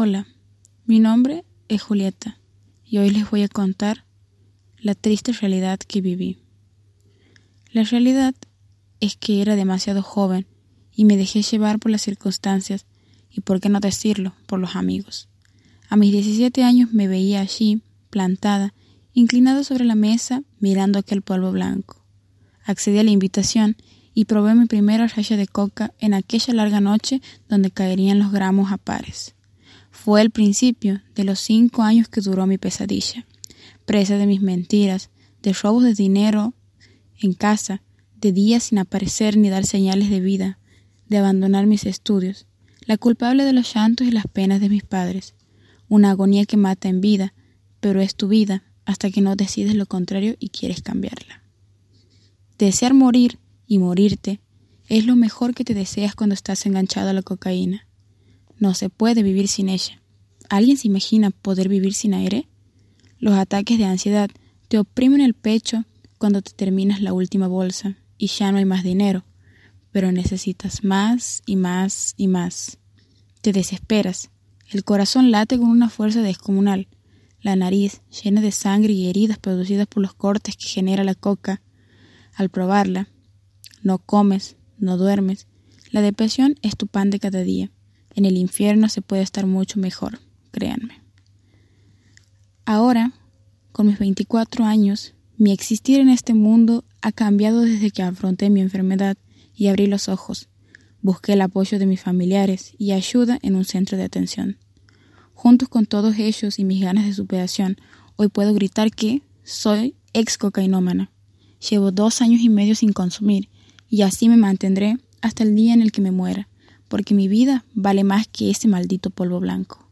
Hola, mi nombre es Julieta y hoy les voy a contar la triste realidad que viví. La realidad es que era demasiado joven y me dejé llevar por las circunstancias y, por qué no decirlo, por los amigos. A mis 17 años me veía allí, plantada, inclinada sobre la mesa, mirando aquel polvo blanco. Accedí a la invitación y probé mi primera raya de coca en aquella larga noche donde caerían los gramos a pares. Fue el principio de los cinco años que duró mi pesadilla, presa de mis mentiras, de robos de dinero en casa, de días sin aparecer ni dar señales de vida, de abandonar mis estudios, la culpable de los llantos y las penas de mis padres, una agonía que mata en vida, pero es tu vida hasta que no decides lo contrario y quieres cambiarla. Desear morir y morirte es lo mejor que te deseas cuando estás enganchado a la cocaína. No se puede vivir sin ella. ¿Alguien se imagina poder vivir sin aire? Los ataques de ansiedad te oprimen el pecho cuando te terminas la última bolsa y ya no hay más dinero, pero necesitas más y más y más. Te desesperas. El corazón late con una fuerza descomunal. La nariz, llena de sangre y heridas producidas por los cortes que genera la coca. Al probarla, no comes, no duermes. La depresión es tu pan de cada día. En el infierno se puede estar mucho mejor, créanme. Ahora, con mis 24 años, mi existir en este mundo ha cambiado desde que afronté mi enfermedad y abrí los ojos. Busqué el apoyo de mis familiares y ayuda en un centro de atención. Juntos con todos ellos y mis ganas de superación, hoy puedo gritar que soy ex cocainómana. Llevo dos años y medio sin consumir y así me mantendré hasta el día en el que me muera, porque mi vida vale más que ese maldito polvo blanco.